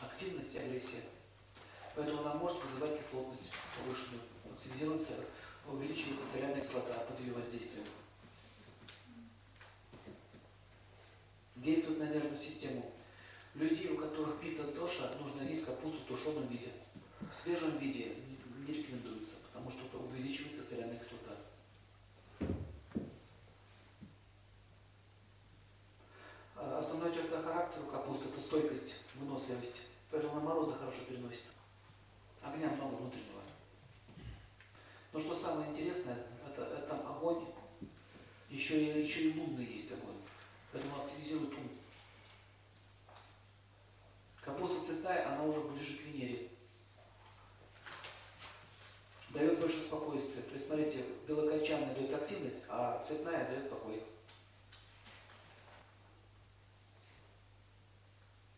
активность и агрессия. Поэтому она может вызывать кислотность повышенную, активизируется, увеличивается соляная кислота под ее воздействием. Действует на нервную систему. Людей, у которых пита доша, нужно есть капусту в тушеном виде. В свежем виде не рекомендуется, потому что увеличивается соляная кислота. А, основная черта характера капусты – это стойкость, выносливость на морозы хорошо переносит. Огня много внутреннего. Но что самое интересное, это, это там огонь, еще и, еще и лунный есть огонь. Поэтому активизирует ум. Капуста цветная, она уже ближе к Венере. Дает больше спокойствия. То есть, смотрите, белокочанная дает активность, а цветная дает покой.